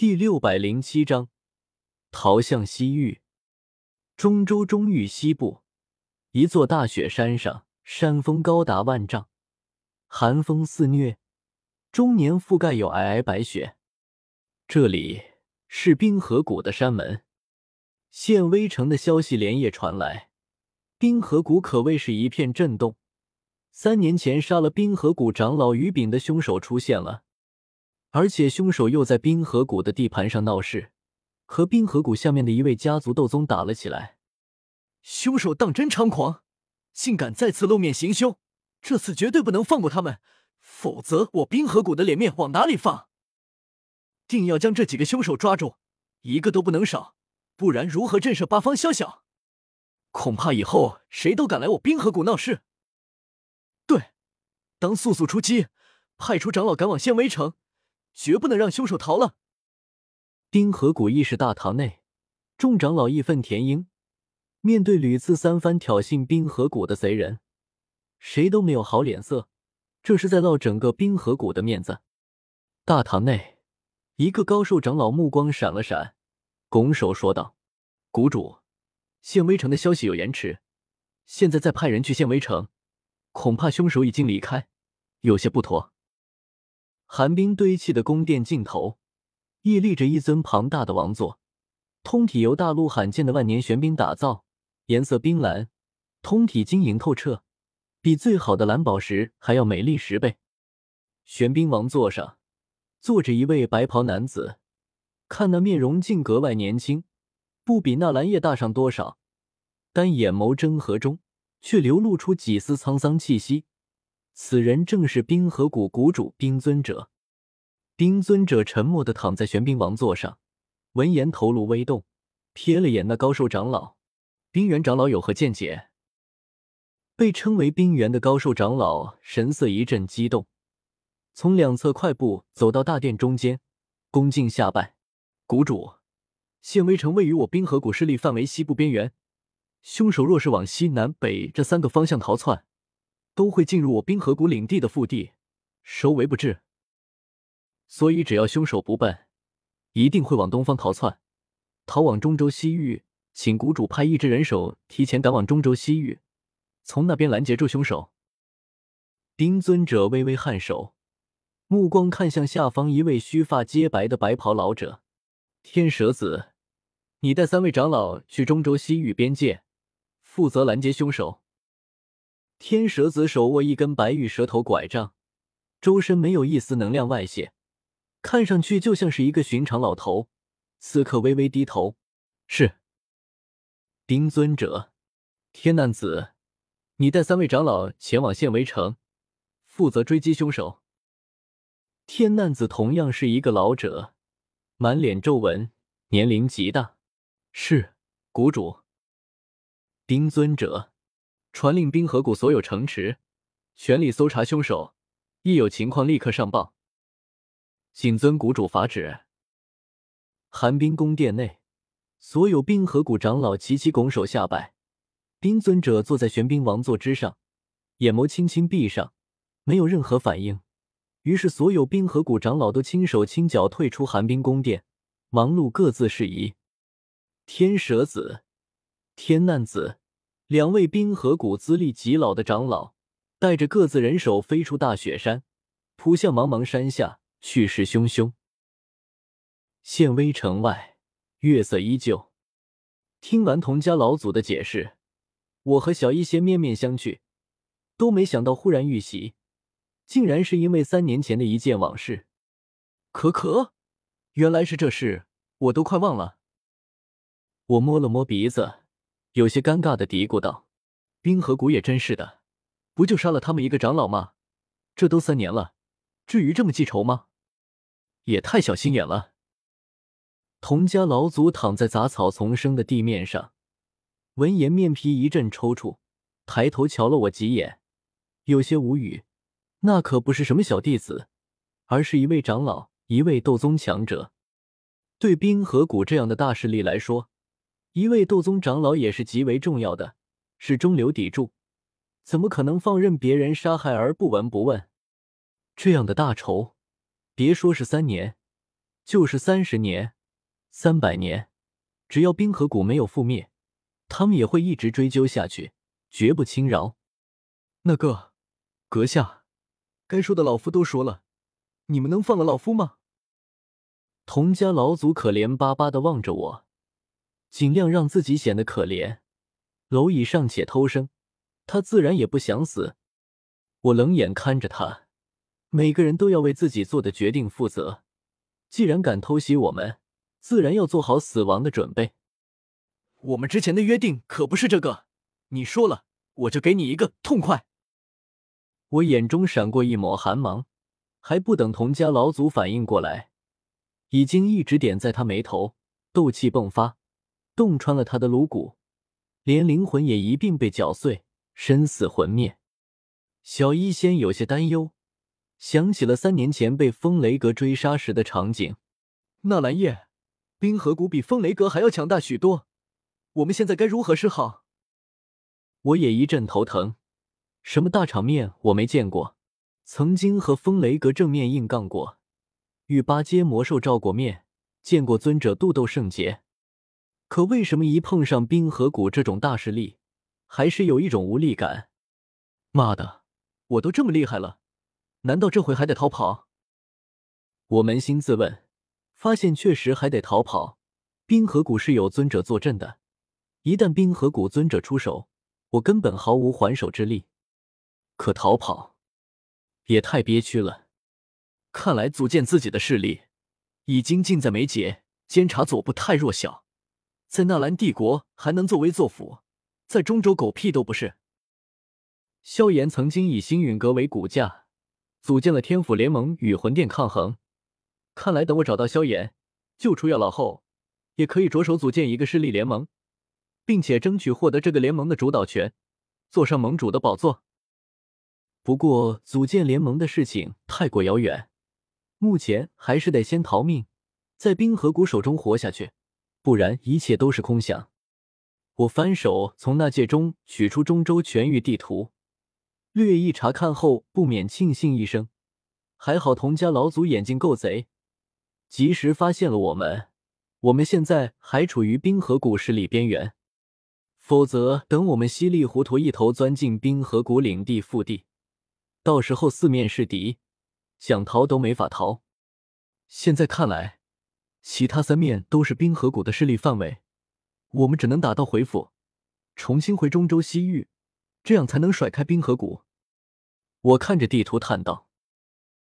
第六百零七章，逃向西域。中州中域西部，一座大雪山上，山峰高达万丈，寒风肆虐，终年覆盖有皑皑白雪。这里是冰河谷的山门。献威城的消息连夜传来，冰河谷可谓是一片震动。三年前杀了冰河谷长老于炳的凶手出现了。而且凶手又在冰河谷的地盘上闹事，和冰河谷下面的一位家族斗宗打了起来。凶手当真猖狂，竟敢再次露面行凶！这次绝对不能放过他们，否则我冰河谷的脸面往哪里放？定要将这几个凶手抓住，一个都不能少，不然如何震慑八方宵小？恐怕以后谁都敢来我冰河谷闹事。对，当速速出击，派出长老赶往县威城。绝不能让凶手逃了。冰河谷议事大堂内，众长老义愤填膺。面对屡次三番挑衅冰河谷的贼人，谁都没有好脸色，这是在落整个冰河谷的面子。大堂内，一个高寿长老目光闪了闪，拱手说道：“谷主，县威城的消息有延迟，现在再派人去县威城，恐怕凶手已经离开，有些不妥。”寒冰堆砌的宫殿尽头，屹立着一尊庞大的王座，通体由大陆罕见的万年玄冰打造，颜色冰蓝，通体晶莹透彻，比最好的蓝宝石还要美丽十倍。玄冰王座上坐着一位白袍男子，看那面容竟格外年轻，不比那蓝叶大上多少，但眼眸真和中却流露出几丝沧桑气息。此人正是冰河谷谷主冰尊者。冰尊者沉默的躺在玄冰王座上，闻言头颅微动，瞥了眼那高寿长老。冰原长老有何见解？被称为冰原的高寿长老神色一阵激动，从两侧快步走到大殿中间，恭敬下拜：“谷主，县威城位于我冰河谷势力范围西部边缘，凶手若是往西南北这三个方向逃窜。”都会进入我冰河谷领地的腹地，收为不至。所以只要凶手不笨，一定会往东方逃窜，逃往中州西域。请谷主派一支人手提前赶往中州西域，从那边拦截住凶手。冰尊者微微颔首，目光看向下方一位须发皆白的白袍老者。天蛇子，你带三位长老去中州西域边界，负责拦截凶手。天蛇子手握一根白玉蛇头拐杖，周身没有一丝能量外泄，看上去就像是一个寻常老头。此刻微微低头，是丁尊者。天难子，你带三位长老前往县围城，负责追击凶手。天难子同样是一个老者，满脸皱纹，年龄极大。是谷主。丁尊者。传令冰河谷所有城池，全力搜查凶手，一有情况立刻上报。谨遵谷主法旨。寒冰宫殿内，所有冰河谷长老齐齐拱手下拜。冰尊者坐在玄冰王座之上，眼眸轻轻闭上，没有任何反应。于是，所有冰河谷长老都轻手轻脚退出寒冰宫殿，忙碌各自事宜。天蛇子，天难子。两位冰河谷资历极老的长老，带着各自人手飞出大雪山，扑向茫茫山下，去势汹汹。县威城外，月色依旧。听完童家老祖的解释，我和小医仙面面相觑，都没想到忽然遇袭，竟然是因为三年前的一件往事。可可，原来是这事，我都快忘了。我摸了摸鼻子。有些尴尬的嘀咕道：“冰河谷也真是的，不就杀了他们一个长老吗？这都三年了，至于这么记仇吗？也太小心眼了。”童家老祖躺在杂草丛生的地面上，闻言面皮一阵抽搐，抬头瞧了我几眼，有些无语。那可不是什么小弟子，而是一位长老，一位斗宗强者。对冰河谷这样的大势力来说，一位斗宗长老也是极为重要的，是中流砥柱，怎么可能放任别人杀害而不闻不问？这样的大仇，别说是三年，就是三十年、三百年，只要冰河谷没有覆灭，他们也会一直追究下去，绝不轻饶。那个阁下，该说的老夫都说了，你们能放了老夫吗？童家老祖可怜巴巴的望着我，尽量让自己显得可怜。蝼蚁尚且偷生，他自然也不想死。我冷眼看着他，每个人都要为自己做的决定负责。既然敢偷袭我们，自然要做好死亡的准备。我们之前的约定可不是这个，你说了，我就给你一个痛快。我眼中闪过一抹寒芒，还不等童家老祖反应过来。已经一直点在他眉头，斗气迸发，洞穿了他的颅骨，连灵魂也一并被搅碎，身死魂灭。小医仙有些担忧，想起了三年前被风雷阁追杀时的场景。纳兰叶，冰河谷比风雷阁还要强大许多，我们现在该如何是好？我也一阵头疼，什么大场面我没见过，曾经和风雷阁正面硬杠过。与八阶魔兽照过面，见过尊者渡斗圣劫，可为什么一碰上冰河谷这种大势力，还是有一种无力感？妈的，我都这么厉害了，难道这回还得逃跑？我扪心自问，发现确实还得逃跑。冰河谷是有尊者坐镇的，一旦冰河谷尊者出手，我根本毫无还手之力。可逃跑也太憋屈了。看来组建自己的势力已经近在眉睫。监察左部太弱小，在纳兰帝国还能作威作福，在中州狗屁都不是。萧炎曾经以星陨阁为骨架，组建了天府联盟与魂殿抗衡。看来等我找到萧炎，救出药老后，也可以着手组建一个势力联盟，并且争取获得这个联盟的主导权，坐上盟主的宝座。不过，组建联盟的事情太过遥远。目前还是得先逃命，在冰河谷手中活下去，不然一切都是空想。我翻手从那戒中取出中州全域地图，略一查看后，不免庆幸一声：还好童家老祖眼睛够贼，及时发现了我们。我们现在还处于冰河谷势力边缘，否则等我们稀里糊涂一头钻进冰河谷领地腹地，到时候四面是敌。想逃都没法逃。现在看来，其他三面都是冰河谷的势力范围，我们只能打道回府，重新回中州西域，这样才能甩开冰河谷。我看着地图叹道。